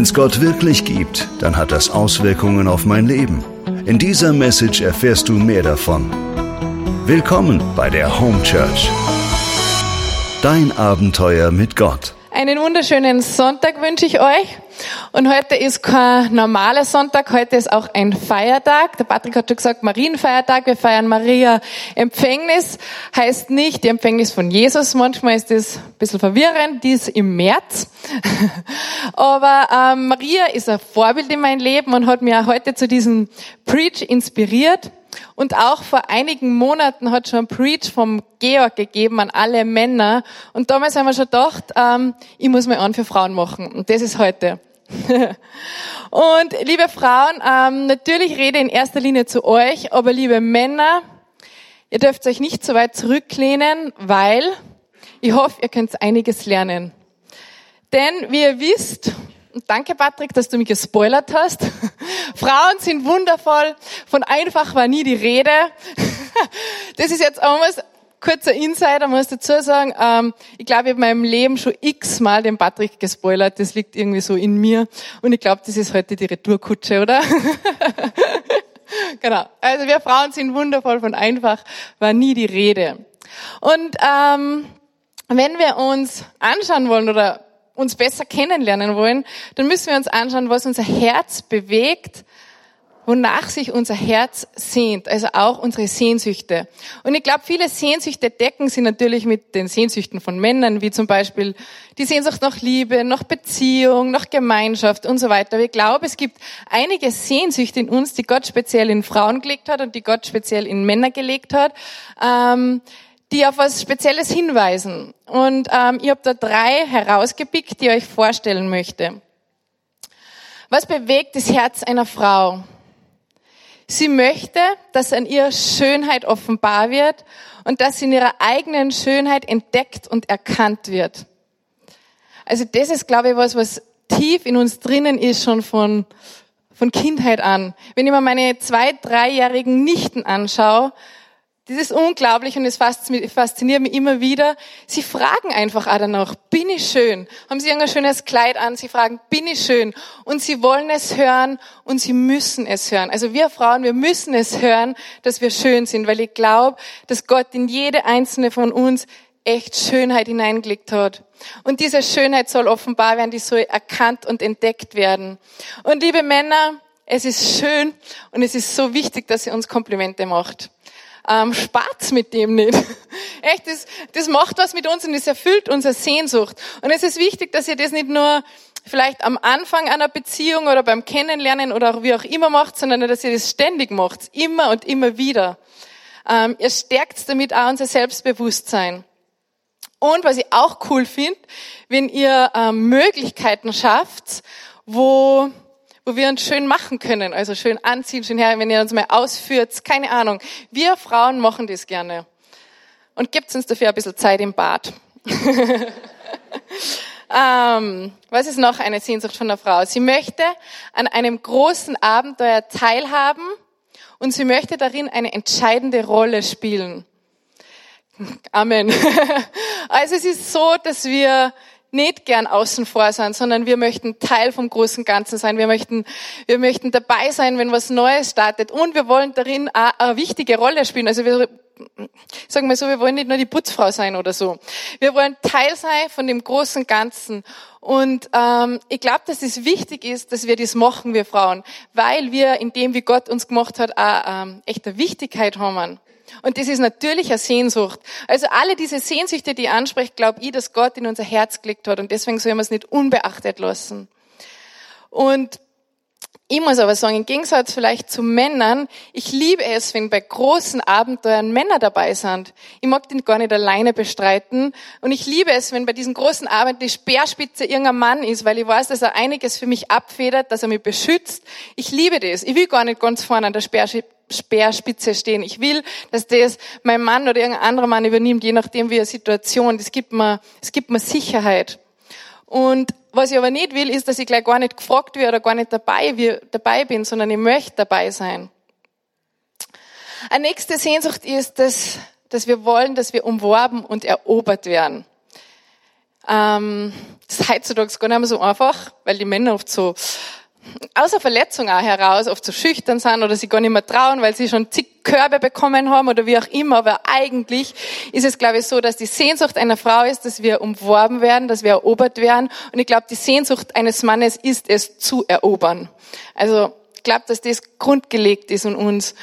Wenn es Gott wirklich gibt, dann hat das Auswirkungen auf mein Leben. In dieser Message erfährst du mehr davon. Willkommen bei der Home Church. Dein Abenteuer mit Gott. Einen wunderschönen Sonntag wünsche ich euch. Und heute ist kein normaler Sonntag, heute ist auch ein Feiertag. Der Patrick hat schon gesagt, Marienfeiertag. Wir feiern Maria Empfängnis. Heißt nicht die Empfängnis von Jesus. Manchmal ist das ein bisschen verwirrend. Die ist im März. Aber ähm, Maria ist ein Vorbild in meinem Leben und hat mir heute zu diesem Preach inspiriert. Und auch vor einigen Monaten hat schon ein Preach vom Georg gegeben an alle Männer. Und damals haben wir schon gedacht, ähm, ich muss mal an für Frauen machen. Und das ist heute. und liebe Frauen, ähm, natürlich rede in erster Linie zu euch, aber liebe Männer, ihr dürft euch nicht so weit zurücklehnen, weil ich hoffe, ihr könnt einiges lernen. Denn wie ihr wisst, und danke Patrick, dass du mich gespoilert hast, Frauen sind wundervoll, von einfach war nie die Rede. das ist jetzt was, kurzer Insider, muss dazu sagen, ähm, ich glaube, ich habe in meinem Leben schon x-mal den Patrick gespoilert. Das liegt irgendwie so in mir. Und ich glaube, das ist heute die Retourkutsche, oder? genau. Also wir Frauen sind wundervoll von einfach, war nie die Rede. Und ähm, wenn wir uns anschauen wollen oder uns besser kennenlernen wollen, dann müssen wir uns anschauen, was unser Herz bewegt wonach sich unser Herz sehnt, also auch unsere Sehnsüchte. Und ich glaube, viele Sehnsüchte decken sie natürlich mit den Sehnsüchten von Männern, wie zum Beispiel die Sehnsucht nach Liebe, nach Beziehung, nach Gemeinschaft und so weiter. Aber ich glaube, es gibt einige Sehnsüchte in uns, die Gott speziell in Frauen gelegt hat und die Gott speziell in Männer gelegt hat. Ähm, die auf was Spezielles hinweisen. Und ähm, ich habe da drei herausgepickt, die ich euch vorstellen möchte. Was bewegt das Herz einer Frau? Sie möchte, dass an ihr Schönheit offenbar wird und dass sie in ihrer eigenen Schönheit entdeckt und erkannt wird. Also das ist, glaube ich, was, was tief in uns drinnen ist, schon von, von Kindheit an. Wenn ich mir meine zwei-, dreijährigen Nichten anschaue, das ist unglaublich und es fasziniert mich immer wieder. Sie fragen einfach auch danach, bin ich schön? Haben sie ein schönes Kleid an? Sie fragen, bin ich schön? Und sie wollen es hören und sie müssen es hören. Also wir Frauen, wir müssen es hören, dass wir schön sind, weil ich glaube, dass Gott in jede einzelne von uns echt Schönheit hineingelegt hat. Und diese Schönheit soll offenbar werden, die soll erkannt und entdeckt werden. Und liebe Männer, es ist schön und es ist so wichtig, dass ihr uns Komplimente macht ähm, spart mit dem nicht. Echt, das, das macht was mit uns und es erfüllt unsere Sehnsucht. Und es ist wichtig, dass ihr das nicht nur vielleicht am Anfang einer Beziehung oder beim Kennenlernen oder wie auch immer macht, sondern dass ihr das ständig macht, immer und immer wieder. Ähm, ihr stärkt damit auch unser Selbstbewusstsein. Und was ich auch cool finde, wenn ihr ähm, Möglichkeiten schafft, wo wo wir uns schön machen können, also schön anziehen, schön her, wenn ihr uns mal ausführt, keine Ahnung. Wir Frauen machen das gerne. Und gibt uns dafür ein bisschen Zeit im Bad. ähm, was ist noch eine Sehnsucht von der Frau? Sie möchte an einem großen Abenteuer teilhaben und sie möchte darin eine entscheidende Rolle spielen. Amen. Also es ist so, dass wir nicht gern außen vor sein, sondern wir möchten Teil vom großen Ganzen sein. Wir möchten, wir möchten dabei sein, wenn was Neues startet. Und wir wollen darin auch eine wichtige Rolle spielen. Also wir, sagen wir so, wir wollen nicht nur die Putzfrau sein oder so. Wir wollen Teil sein von dem großen Ganzen. Und ähm, ich glaube, dass es wichtig ist, dass wir das machen, wir Frauen, weil wir in dem, wie Gott uns gemacht hat, auch ähm, echte Wichtigkeit haben. Und das ist natürlich eine Sehnsucht. Also alle diese Sehnsüchte, die anspricht, glaube ich, dass Gott in unser Herz gelegt hat. Und deswegen soll man es nicht unbeachtet lassen. Und ich muss aber sagen, im Gegensatz vielleicht zu Männern, ich liebe es, wenn bei großen Abenteuern Männer dabei sind. Ich mag den gar nicht alleine bestreiten. Und ich liebe es, wenn bei diesen großen Abenteuern die Speerspitze irgendein Mann ist, weil ich weiß, dass er einiges für mich abfedert, dass er mich beschützt. Ich liebe das. Ich will gar nicht ganz vorne an der Speerspitze stehen. Ich will, dass das mein Mann oder irgendein anderer Mann übernimmt, je nachdem wie eine Situation. Das gibt mir, es gibt mir Sicherheit. Und was ich aber nicht will, ist, dass ich gleich gar nicht gefragt werde oder gar nicht dabei, wie, dabei bin, sondern ich möchte dabei sein. Eine nächste Sehnsucht ist, dass, dass wir wollen, dass wir umworben und erobert werden. ähm, das ist heutzutage gar nicht mehr so einfach, weil die Männer oft so außer Verletzung auch heraus oft so schüchtern sind oder sie gar nicht mehr trauen, weil sie schon zig Körbe bekommen haben oder wie auch immer. Aber eigentlich ist es, glaube ich, so, dass die Sehnsucht einer Frau ist, dass wir umworben werden, dass wir erobert werden. Und ich glaube, die Sehnsucht eines Mannes ist es zu erobern. Also ich glaube, dass das grundgelegt ist in uns.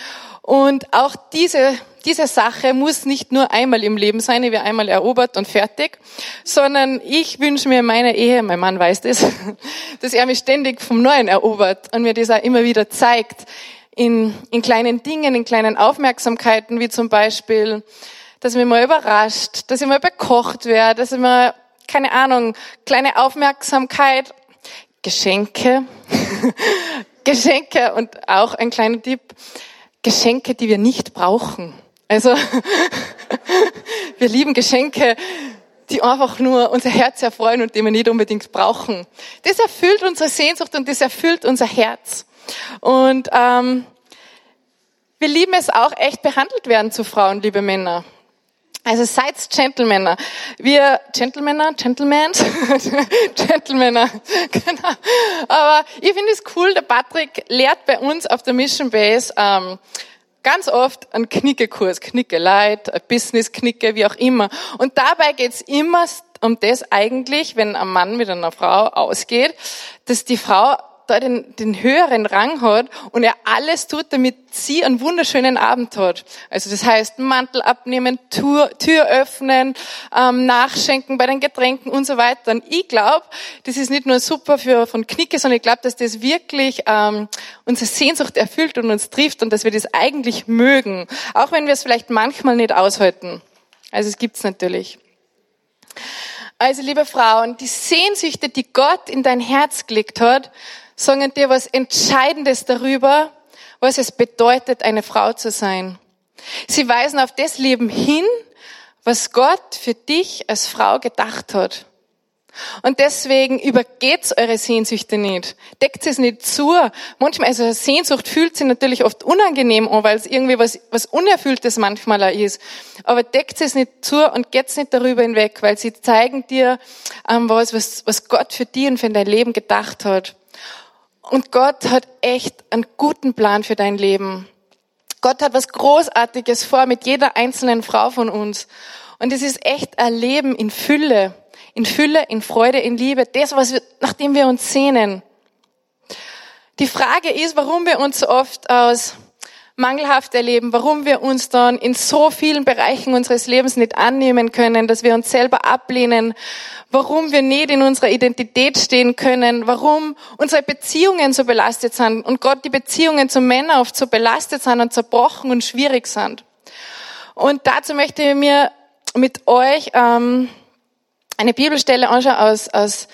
Und auch diese diese Sache muss nicht nur einmal im Leben sein, ich werde einmal erobert und fertig, sondern ich wünsche mir in meiner Ehe, mein Mann weiß das, dass er mich ständig vom Neuen erobert und mir das auch immer wieder zeigt, in, in kleinen Dingen, in kleinen Aufmerksamkeiten, wie zum Beispiel, dass mich mal überrascht, dass ich mal bekocht werde, dass ich mal, keine Ahnung, kleine Aufmerksamkeit, Geschenke, Geschenke und auch ein kleiner Tipp, Geschenke, die wir nicht brauchen. Also wir lieben Geschenke, die einfach nur unser Herz erfreuen und die wir nicht unbedingt brauchen. Das erfüllt unsere Sehnsucht und das erfüllt unser Herz. Und ähm, wir lieben es auch, echt behandelt werden zu Frauen, liebe Männer. Also seid Gentlemänner. Wir Gentlemänner, Gentlemen, Gentlemänner, genau. Aber ich finde es cool, der Patrick lehrt bei uns auf der Mission Base ähm, ganz oft ein Knickekurs, Knicke Light, Business Knicke, wie auch immer. Und dabei geht's immer um das eigentlich, wenn ein Mann mit einer Frau ausgeht, dass die Frau da den, den höheren Rang hat und er alles tut, damit sie einen wunderschönen Abend hat. Also das heißt, Mantel abnehmen, Tür, Tür öffnen, ähm, nachschenken bei den Getränken und so weiter. Und ich glaube, das ist nicht nur super für von Knicke, sondern ich glaube, dass das wirklich ähm, unsere Sehnsucht erfüllt und uns trifft und dass wir das eigentlich mögen, auch wenn wir es vielleicht manchmal nicht aushalten. Also es gibt's natürlich. Also liebe Frauen, die Sehnsüchte, die Gott in dein Herz gelegt hat, sagen dir was Entscheidendes darüber, was es bedeutet, eine Frau zu sein. Sie weisen auf das Leben hin, was Gott für dich als Frau gedacht hat. Und deswegen übergeht's eure Sehnsüchte nicht. Deckt es nicht zu. Manchmal, also Sehnsucht fühlt sich natürlich oft unangenehm an, weil es irgendwie was, was Unerfülltes manchmal auch ist. Aber deckt es nicht zu und geht's nicht darüber hinweg, weil sie zeigen dir ähm, was, was, was Gott für dich und für dein Leben gedacht hat. Und Gott hat echt einen guten Plan für dein Leben. Gott hat was Großartiges vor mit jeder einzelnen Frau von uns. Und es ist echt ein Leben in Fülle. In Fülle, in Freude, in Liebe. Das, was wir, nachdem wir uns sehnen. Die Frage ist, warum wir uns so oft aus mangelhaft erleben, warum wir uns dann in so vielen Bereichen unseres Lebens nicht annehmen können, dass wir uns selber ablehnen, warum wir nicht in unserer Identität stehen können, warum unsere Beziehungen so belastet sind und Gott die Beziehungen zu Männern oft so belastet sind und zerbrochen und schwierig sind. Und dazu möchte ich mir mit euch ähm, eine Bibelstelle anschauen aus, aus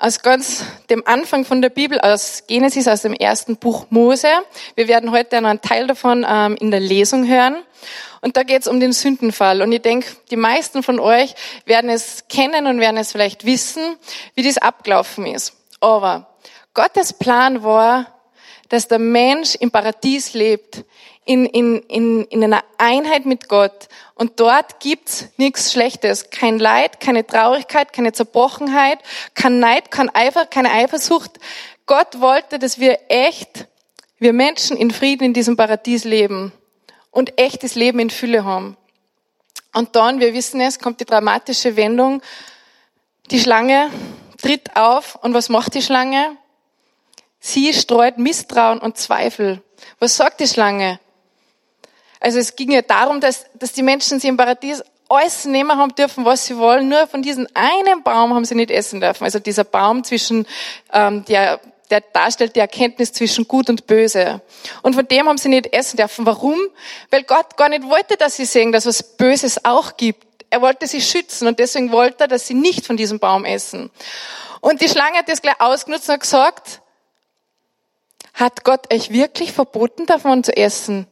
aus ganz dem Anfang von der Bibel, aus Genesis, aus dem ersten Buch Mose. Wir werden heute noch einen Teil davon ähm, in der Lesung hören. Und da geht es um den Sündenfall. Und ich denke, die meisten von euch werden es kennen und werden es vielleicht wissen, wie das abgelaufen ist. Aber Gottes Plan war, dass der Mensch im Paradies lebt, in, in, in, in einer Einheit mit Gott. Und dort gibt's nichts Schlechtes. Kein Leid, keine Traurigkeit, keine Zerbrochenheit, kein Neid, kein Eifer, keine Eifersucht. Gott wollte, dass wir echt, wir Menschen in Frieden in diesem Paradies leben und echtes Leben in Fülle haben. Und dann, wir wissen es, kommt die dramatische Wendung. Die Schlange tritt auf und was macht die Schlange? Sie streut Misstrauen und Zweifel. Was sagt die Schlange? Also es ging ja darum, dass, dass die Menschen sie im Paradies alles nehmen haben dürfen, was sie wollen. Nur von diesem einen Baum haben sie nicht essen dürfen. Also dieser Baum zwischen, ähm, der, der darstellt die Erkenntnis zwischen Gut und Böse. Und von dem haben sie nicht essen dürfen. Warum? Weil Gott gar nicht wollte, dass sie sehen, dass es Böses auch gibt. Er wollte sie schützen und deswegen wollte er, dass sie nicht von diesem Baum essen. Und die Schlange hat das gleich ausgenutzt und gesagt, hat Gott euch wirklich verboten, davon zu essen?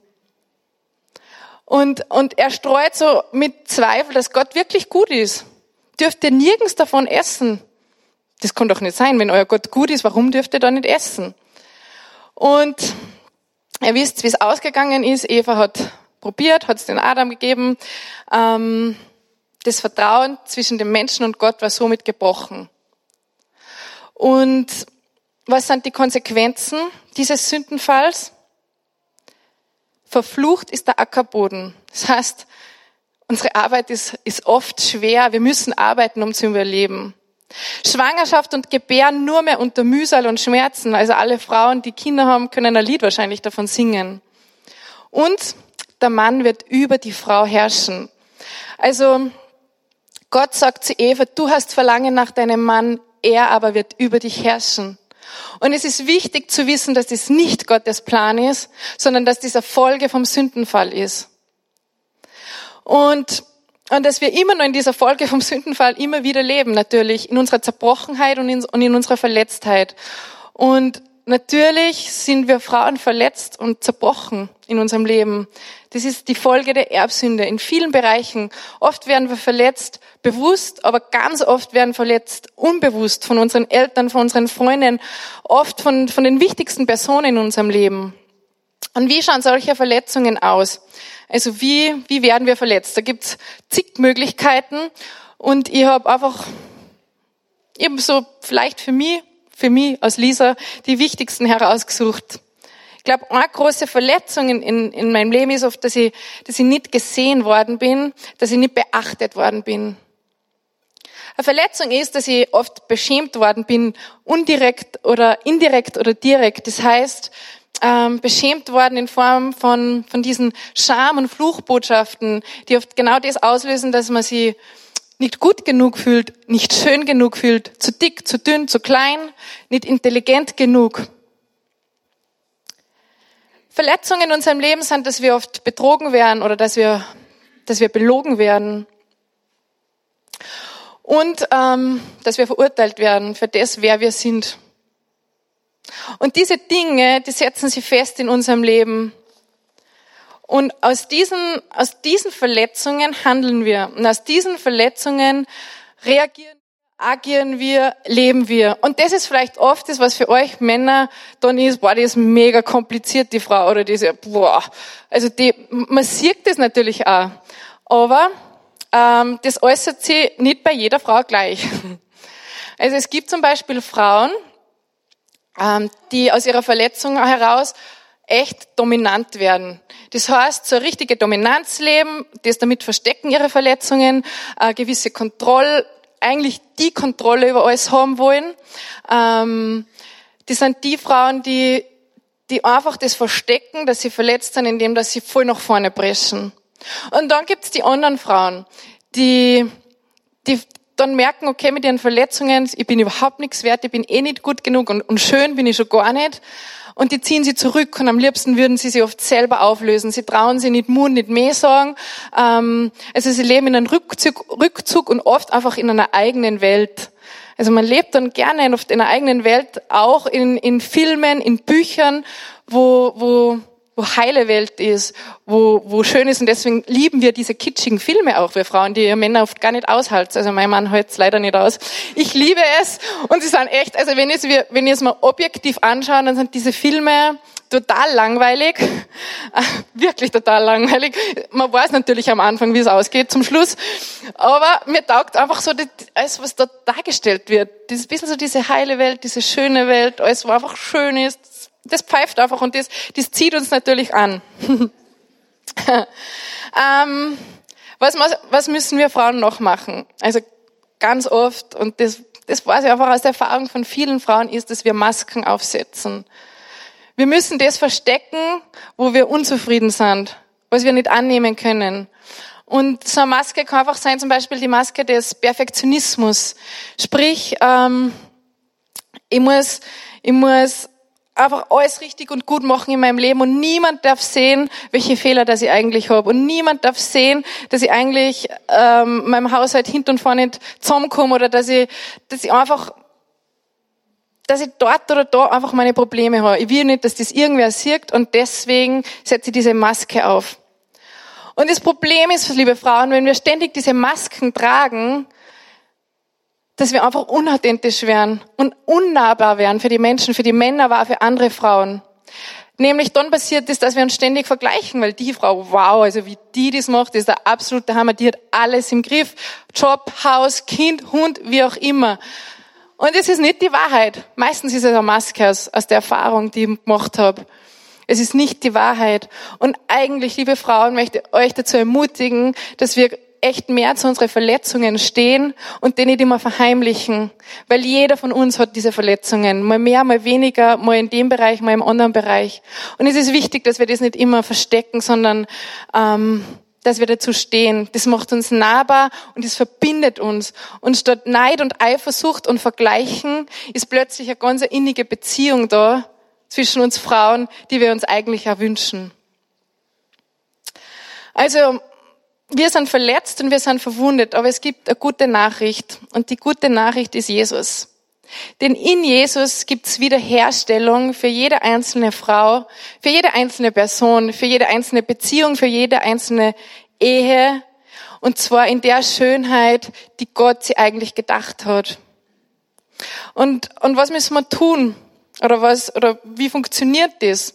Und, und er streut so mit Zweifel, dass Gott wirklich gut ist. Dürft ihr nirgends davon essen. Das kann doch nicht sein. Wenn euer Gott gut ist, warum dürft ihr da nicht essen? Und ihr wisst, wie es ausgegangen ist. Eva hat probiert, hat es den Adam gegeben. Ähm, Das Vertrauen zwischen dem Menschen und Gott war somit gebrochen. Und was sind die Konsequenzen dieses Sündenfalls? Verflucht ist der Ackerboden. Das heißt, unsere Arbeit ist, ist oft schwer. Wir müssen arbeiten, um zu überleben. Schwangerschaft und Gebären nur mehr unter Mühsal und Schmerzen. Also alle Frauen, die Kinder haben, können ein Lied wahrscheinlich davon singen. Und der Mann wird über die Frau herrschen. Also Gott sagt zu Eva, du hast Verlangen nach deinem Mann, er aber wird über dich herrschen. Und es ist wichtig zu wissen, dass das nicht Gottes Plan ist, sondern dass dieser Folge vom Sündenfall ist. Und, und dass wir immer noch in dieser Folge vom Sündenfall immer wieder leben, natürlich, in unserer Zerbrochenheit und in, und in unserer Verletztheit. Und Natürlich sind wir Frauen verletzt und zerbrochen in unserem Leben. Das ist die Folge der Erbsünde in vielen Bereichen. Oft werden wir verletzt bewusst, aber ganz oft werden verletzt unbewusst von unseren Eltern, von unseren Freunden, oft von, von den wichtigsten Personen in unserem Leben. Und wie schauen solche Verletzungen aus? Also wie, wie werden wir verletzt? Da gibt's zig Möglichkeiten und ich habe einfach eben so vielleicht für mich für mich als Lisa die wichtigsten herausgesucht. Ich glaube, eine große Verletzung in, in, in meinem Leben ist oft, dass ich, dass ich nicht gesehen worden bin, dass ich nicht beachtet worden bin. Eine Verletzung ist, dass ich oft beschämt worden bin, undirekt oder indirekt oder direkt. Das heißt, ähm, beschämt worden in Form von, von diesen Scham- und Fluchbotschaften, die oft genau das auslösen, dass man sie nicht gut genug fühlt, nicht schön genug fühlt, zu dick, zu dünn, zu klein, nicht intelligent genug. Verletzungen in unserem Leben sind, dass wir oft betrogen werden oder dass wir, dass wir belogen werden. Und ähm, dass wir verurteilt werden für das, wer wir sind. Und diese Dinge, die setzen sich fest in unserem Leben. Und aus diesen, aus diesen Verletzungen handeln wir. Und aus diesen Verletzungen reagieren, agieren wir, leben wir. Und das ist vielleicht oft das, was für euch Männer dann ist, boah, die ist mega kompliziert, die Frau, oder diese, boah. Also die, man sieht das natürlich auch. Aber ähm, das äußert sich nicht bei jeder Frau gleich. Also es gibt zum Beispiel Frauen, ähm, die aus ihrer Verletzung heraus echt dominant werden. Das heißt, so richtige Dominanz leben, das damit verstecken ihre Verletzungen, eine gewisse Kontrolle, eigentlich die Kontrolle über alles haben wollen. Ähm, das sind die Frauen, die, die einfach das verstecken, dass sie verletzt sind, indem dass sie voll nach vorne preschen. Und dann gibt's die anderen Frauen, die, die dann merken, okay, mit ihren Verletzungen, ich bin überhaupt nichts wert, ich bin eh nicht gut genug und, und schön bin ich schon gar nicht und die ziehen sie zurück und am liebsten würden sie sie oft selber auflösen. Sie trauen sie nicht Mund, nicht mehr sagen. Ähm, also sie leben in einem Rückzug, Rückzug und oft einfach in einer eigenen Welt. Also man lebt dann gerne oft in einer eigenen Welt, auch in, in Filmen, in Büchern, wo, wo wo heile Welt ist, wo, wo schön ist. Und deswegen lieben wir diese kitschigen Filme auch, wir Frauen, die ihr Männer oft gar nicht aushalten. Also mein Mann hält es leider nicht aus. Ich liebe es. Und sie sind echt, also wenn ich es, wenn ich es mal objektiv anschaue, dann sind diese Filme total langweilig. Wirklich total langweilig. Man weiß natürlich am Anfang, wie es ausgeht zum Schluss. Aber mir taugt einfach so alles, was da dargestellt wird. Das ist ein bisschen so diese heile Welt, diese schöne Welt, alles, wo einfach schön ist, das pfeift einfach und das, das zieht uns natürlich an. ähm, was, was müssen wir Frauen noch machen? Also ganz oft, und das, das weiß ich einfach aus der Erfahrung von vielen Frauen, ist, dass wir Masken aufsetzen. Wir müssen das verstecken, wo wir unzufrieden sind, was wir nicht annehmen können. Und so eine Maske kann einfach sein, zum Beispiel die Maske des Perfektionismus. Sprich, ähm, ich muss, ich muss einfach alles richtig und gut machen in meinem Leben und niemand darf sehen, welche Fehler das ich eigentlich habe und niemand darf sehen, dass ich eigentlich ähm, meinem Haushalt hinten und vorne nicht zusammenkomme oder dass ich, dass ich einfach dass ich dort oder da einfach meine Probleme habe. Ich will nicht, dass das irgendwer sieht und deswegen setze ich diese Maske auf. Und das Problem ist, liebe Frauen, wenn wir ständig diese Masken tragen, dass wir einfach unauthentisch werden und unnahbar werden für die Menschen, für die Männer, auch für andere Frauen. Nämlich dann passiert ist, dass wir uns ständig vergleichen, weil die Frau, wow, also wie die das macht, ist der absolute Hammer. Die hat alles im Griff. Job, Haus, Kind, Hund, wie auch immer. Und es ist nicht die Wahrheit. Meistens ist es eine Maske aus, aus der Erfahrung, die ich gemacht habe. Es ist nicht die Wahrheit. Und eigentlich, liebe Frauen, möchte ich euch dazu ermutigen, dass wir echt mehr zu unseren Verletzungen stehen und die nicht immer verheimlichen. Weil jeder von uns hat diese Verletzungen. Mal mehr, mal weniger, mal in dem Bereich, mal im anderen Bereich. Und es ist wichtig, dass wir das nicht immer verstecken, sondern ähm, dass wir dazu stehen. Das macht uns nahbar und es verbindet uns. Und statt Neid und Eifersucht und Vergleichen ist plötzlich eine ganz innige Beziehung da zwischen uns Frauen, die wir uns eigentlich auch wünschen. Also wir sind verletzt und wir sind verwundet, aber es gibt eine gute Nachricht. Und die gute Nachricht ist Jesus. Denn in Jesus gibt's Wiederherstellung für jede einzelne Frau, für jede einzelne Person, für jede einzelne Beziehung, für jede einzelne Ehe. Und zwar in der Schönheit, die Gott sie eigentlich gedacht hat. Und, und was müssen wir tun? Oder was, oder wie funktioniert das?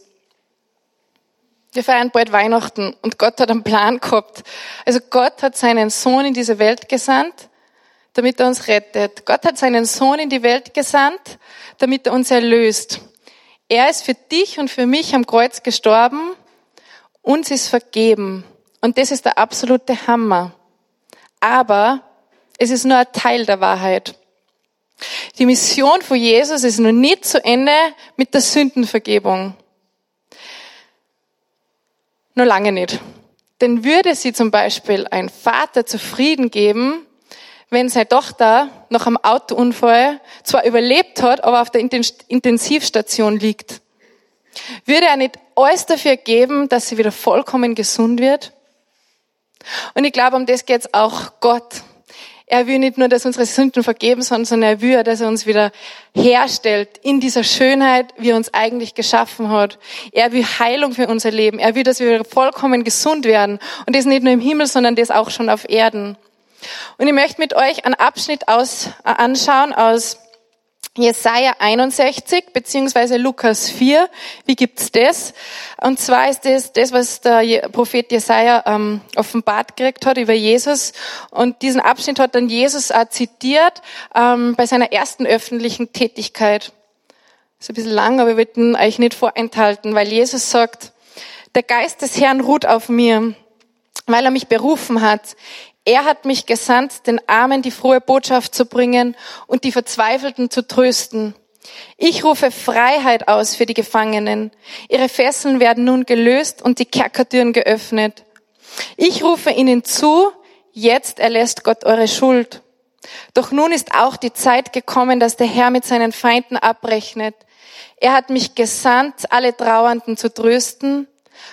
Wir feiern bald Weihnachten und Gott hat einen Plan gehabt. Also Gott hat seinen Sohn in diese Welt gesandt, damit er uns rettet. Gott hat seinen Sohn in die Welt gesandt, damit er uns erlöst. Er ist für dich und für mich am Kreuz gestorben. Uns ist vergeben. Und das ist der absolute Hammer. Aber es ist nur ein Teil der Wahrheit. Die Mission von Jesus ist noch nicht zu Ende mit der Sündenvergebung. Nur lange nicht. Denn würde sie zum Beispiel ein Vater zufrieden geben, wenn seine Tochter nach einem Autounfall zwar überlebt hat, aber auf der Intensivstation liegt? Würde er nicht alles dafür geben, dass sie wieder vollkommen gesund wird? Und ich glaube, um das geht's auch Gott. Er will nicht nur, dass unsere Sünden vergeben sind, sondern er will, dass er uns wieder herstellt in dieser Schönheit, wie er uns eigentlich geschaffen hat. Er will Heilung für unser Leben. Er will, dass wir vollkommen gesund werden. Und das nicht nur im Himmel, sondern das auch schon auf Erden. Und ich möchte mit euch einen Abschnitt aus, äh, anschauen aus Jesaja 61 beziehungsweise Lukas 4. Wie gibt's das? Und zwar ist das das, was der Prophet Jesaja ähm, offenbart gekriegt hat über Jesus. Und diesen Abschnitt hat dann Jesus auch zitiert ähm, bei seiner ersten öffentlichen Tätigkeit. Ist ein bisschen lang, aber wir wollten euch nicht vorenthalten, weil Jesus sagt, der Geist des Herrn ruht auf mir, weil er mich berufen hat. Er hat mich gesandt, den Armen die frohe Botschaft zu bringen und die Verzweifelten zu trösten. Ich rufe Freiheit aus für die Gefangenen. Ihre Fesseln werden nun gelöst und die Kerkertüren geöffnet. Ich rufe ihnen zu, jetzt erlässt Gott eure Schuld. Doch nun ist auch die Zeit gekommen, dass der Herr mit seinen Feinden abrechnet. Er hat mich gesandt, alle Trauernden zu trösten.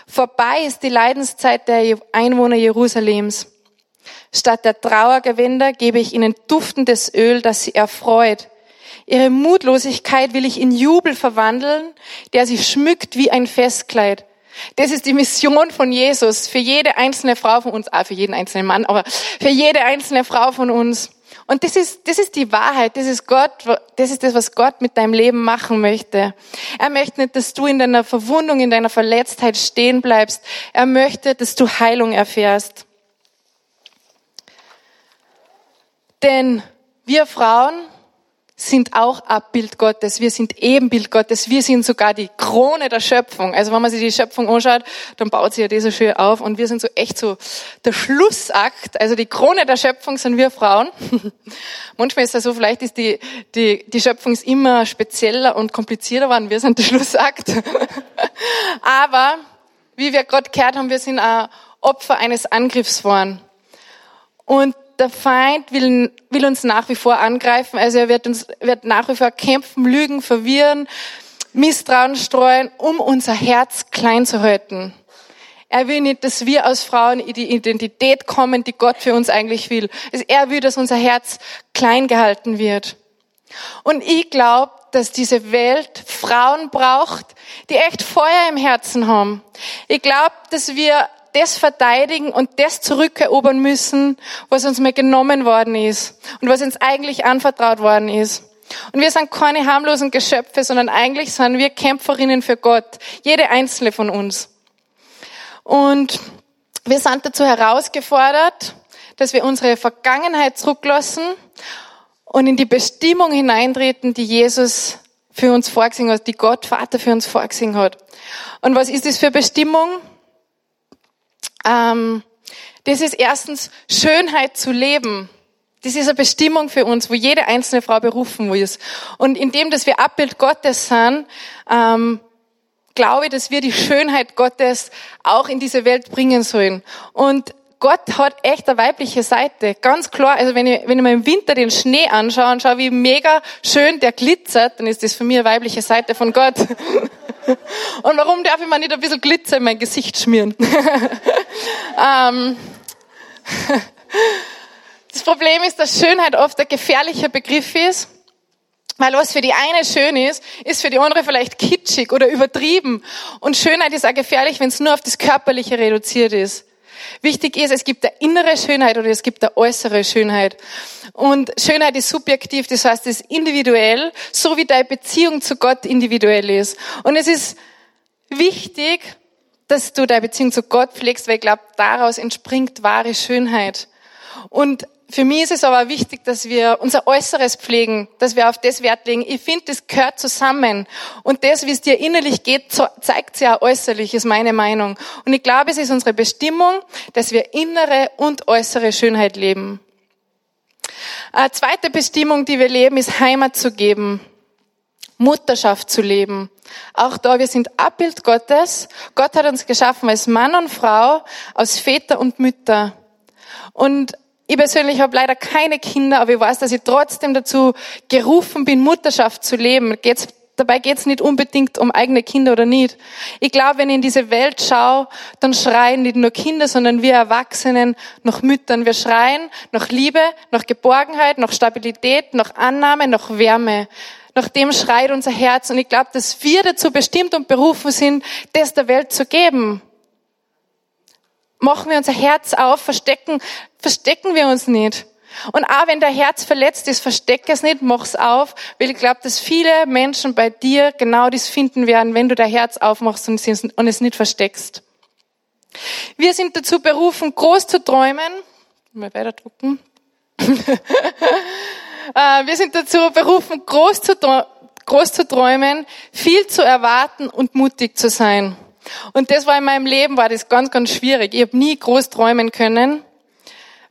Vorbei ist die Leidenszeit der Einwohner Jerusalems. Statt der Trauergewänder gebe ich ihnen duftendes Öl, das sie erfreut. Ihre Mutlosigkeit will ich in Jubel verwandeln, der sie schmückt wie ein Festkleid. Das ist die Mission von Jesus für jede einzelne Frau von uns, auch für jeden einzelnen Mann, aber für jede einzelne Frau von uns. Und das ist, das ist die Wahrheit, das ist Gott, das ist das, was Gott mit deinem Leben machen möchte. Er möchte nicht, dass du in deiner Verwundung, in deiner Verletztheit stehen bleibst. Er möchte, dass du Heilung erfährst. Denn wir Frauen sind auch Abbild Gottes. Wir sind Ebenbild Gottes. Wir sind sogar die Krone der Schöpfung. Also wenn man sich die Schöpfung anschaut, dann baut sie ja das so schön auf. Und wir sind so echt so der Schlussakt. Also die Krone der Schöpfung sind wir Frauen. Manchmal ist es so, vielleicht ist die, die, die Schöpfung ist immer spezieller und komplizierter geworden. Wir sind der Schlussakt. Aber wie wir Gott gehört haben, wir sind auch Opfer eines Angriffs geworden. Und der Feind will, will uns nach wie vor angreifen. Also er wird uns, wird nach wie vor kämpfen, lügen, verwirren, Misstrauen streuen, um unser Herz klein zu halten. Er will nicht, dass wir als Frauen in die Identität kommen, die Gott für uns eigentlich will. Also er will, dass unser Herz klein gehalten wird. Und ich glaube, dass diese Welt Frauen braucht, die echt Feuer im Herzen haben. Ich glaube, dass wir das verteidigen und das zurückerobern müssen, was uns mal genommen worden ist und was uns eigentlich anvertraut worden ist. Und wir sind keine harmlosen Geschöpfe, sondern eigentlich sind wir Kämpferinnen für Gott. Jede einzelne von uns. Und wir sind dazu herausgefordert, dass wir unsere Vergangenheit zurücklassen und in die Bestimmung hineintreten, die Jesus für uns vorgesehen hat, die Gott Vater für uns vorgesehen hat. Und was ist das für Bestimmung? Ähm, das ist erstens Schönheit zu leben. Das ist eine Bestimmung für uns, wo jede einzelne Frau berufen ist. Und indem, dass wir Abbild Gottes sind, ähm, glaube ich, dass wir die Schönheit Gottes auch in diese Welt bringen sollen. Und Gott hat echt eine weibliche Seite. Ganz klar. Also wenn ich, wenn ich mir im Winter den Schnee anschaue und schaue, wie mega schön der glitzert, dann ist das für mich eine weibliche Seite von Gott. Und warum darf ich mir nicht ein bisschen Glitzer in mein Gesicht schmieren? ähm, das Problem ist, dass Schönheit oft ein gefährlicher Begriff ist. Weil was für die eine schön ist, ist für die andere vielleicht kitschig oder übertrieben. Und Schönheit ist auch gefährlich, wenn es nur auf das Körperliche reduziert ist. Wichtig ist, es gibt eine innere Schönheit oder es gibt eine äußere Schönheit. Und Schönheit ist subjektiv, das heißt, es ist individuell, so wie deine Beziehung zu Gott individuell ist. Und es ist wichtig, dass du deine Beziehung zu Gott pflegst, weil ich glaube, daraus entspringt wahre Schönheit. Und für mich ist es aber wichtig, dass wir unser Äußeres pflegen, dass wir auf das Wert legen. Ich finde, das gehört zusammen. Und das, wie es dir innerlich geht, zeigt es ja äußerlich, ist meine Meinung. Und ich glaube, es ist unsere Bestimmung, dass wir innere und äußere Schönheit leben. Eine zweite Bestimmung, die wir leben, ist Heimat zu geben. Mutterschaft zu leben. Auch da, wir sind Abbild Gottes. Gott hat uns geschaffen als Mann und Frau, aus Väter und Mütter. Und ich persönlich habe leider keine Kinder, aber ich weiß, dass ich trotzdem dazu gerufen bin, Mutterschaft zu leben. Geht's, dabei geht es nicht unbedingt um eigene Kinder oder nicht. Ich glaube, wenn ich in diese Welt schaue, dann schreien nicht nur Kinder, sondern wir Erwachsenen nach Müttern. Wir schreien nach Liebe, nach Geborgenheit, nach Stabilität, nach Annahme, nach Wärme. Nach dem schreit unser Herz. Und ich glaube, dass wir dazu bestimmt und berufen sind, das der Welt zu geben machen wir unser Herz auf, verstecken, verstecken wir uns nicht. Und auch wenn dein Herz verletzt ist, verstecke es nicht, mach's auf, weil ich glaube, dass viele Menschen bei dir genau das finden werden, wenn du dein Herz aufmachst und es nicht versteckst. Wir sind dazu berufen, groß zu träumen. Mal weiter drucken. Äh, wir sind dazu berufen, groß zu, groß zu träumen, viel zu erwarten und mutig zu sein. Und das war in meinem Leben, war das ganz, ganz schwierig. Ich habe nie groß träumen können,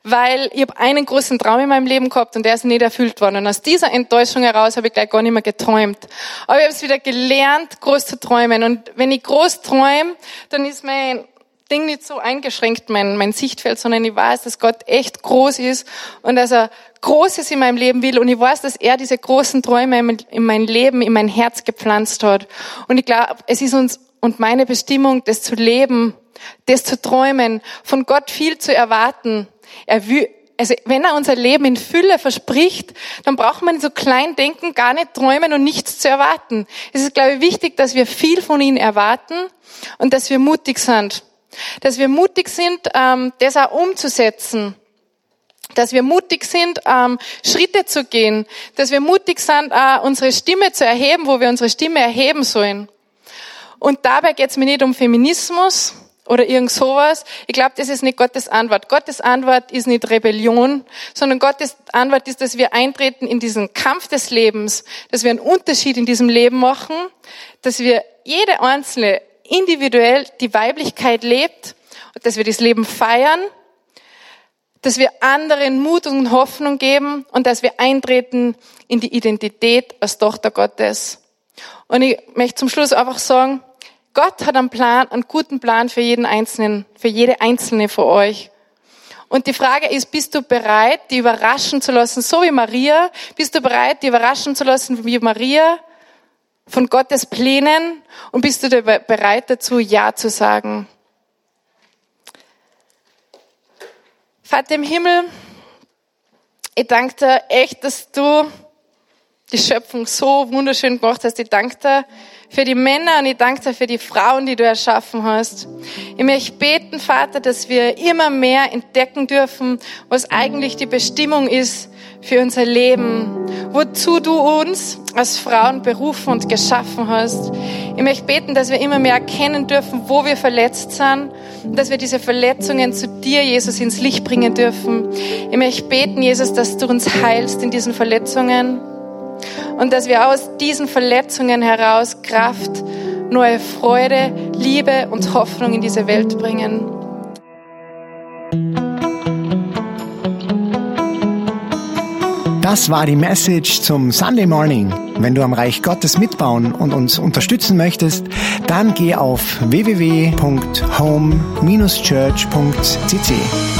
weil ich habe einen großen Traum in meinem Leben gehabt und der ist nicht erfüllt worden. Und aus dieser Enttäuschung heraus habe ich gleich gar nicht mehr geträumt. Aber ich habe es wieder gelernt, groß zu träumen. Und wenn ich groß träume, dann ist mein Ding nicht so eingeschränkt, mein, mein Sichtfeld, sondern ich weiß, dass Gott echt groß ist und dass er Großes in meinem Leben will und ich weiß, dass er diese großen Träume in mein Leben, in mein Herz gepflanzt hat. Und ich glaube, es ist uns und meine Bestimmung, das zu leben, das zu träumen, von Gott viel zu erwarten. Er will, also wenn er unser Leben in Fülle verspricht, dann braucht man so klein denken, gar nicht träumen und nichts zu erwarten. Es ist, glaube ich, wichtig, dass wir viel von ihm erwarten und dass wir mutig sind. Dass wir mutig sind, ähm, das auch umzusetzen. Dass wir mutig sind, ähm, Schritte zu gehen. Dass wir mutig sind, äh, unsere Stimme zu erheben, wo wir unsere Stimme erheben sollen. Und dabei geht es mir nicht um Feminismus oder irgend sowas. Ich glaube, das ist nicht Gottes Antwort. Gottes Antwort ist nicht Rebellion, sondern Gottes Antwort ist, dass wir eintreten in diesen Kampf des Lebens, dass wir einen Unterschied in diesem Leben machen, dass wir jede einzelne individuell die Weiblichkeit lebt und dass wir das Leben feiern, dass wir anderen Mut und Hoffnung geben und dass wir eintreten in die Identität als Tochter Gottes. Und ich möchte zum Schluss einfach sagen, Gott hat einen Plan, einen guten Plan für jeden Einzelnen, für jede Einzelne von euch. Und die Frage ist, bist du bereit, die überraschen zu lassen, so wie Maria? Bist du bereit, die überraschen zu lassen, wie Maria, von Gottes Plänen? Und bist du bereit dazu, Ja zu sagen? Vater im Himmel, ich danke dir echt, dass du die Schöpfung so wunderschön gemacht hast. Ich danke dir für die Männer und ich danke dir für die Frauen, die du erschaffen hast. Ich möchte beten, Vater, dass wir immer mehr entdecken dürfen, was eigentlich die Bestimmung ist für unser Leben, wozu du uns als Frauen berufen und geschaffen hast. Ich möchte beten, dass wir immer mehr erkennen dürfen, wo wir verletzt sind und dass wir diese Verletzungen zu dir, Jesus, ins Licht bringen dürfen. Ich möchte beten, Jesus, dass du uns heilst in diesen Verletzungen und dass wir aus diesen Verletzungen heraus Kraft, neue Freude, Liebe und Hoffnung in diese Welt bringen. Das war die Message zum Sunday Morning. Wenn du am Reich Gottes mitbauen und uns unterstützen möchtest, dann geh auf www.home-church.cc.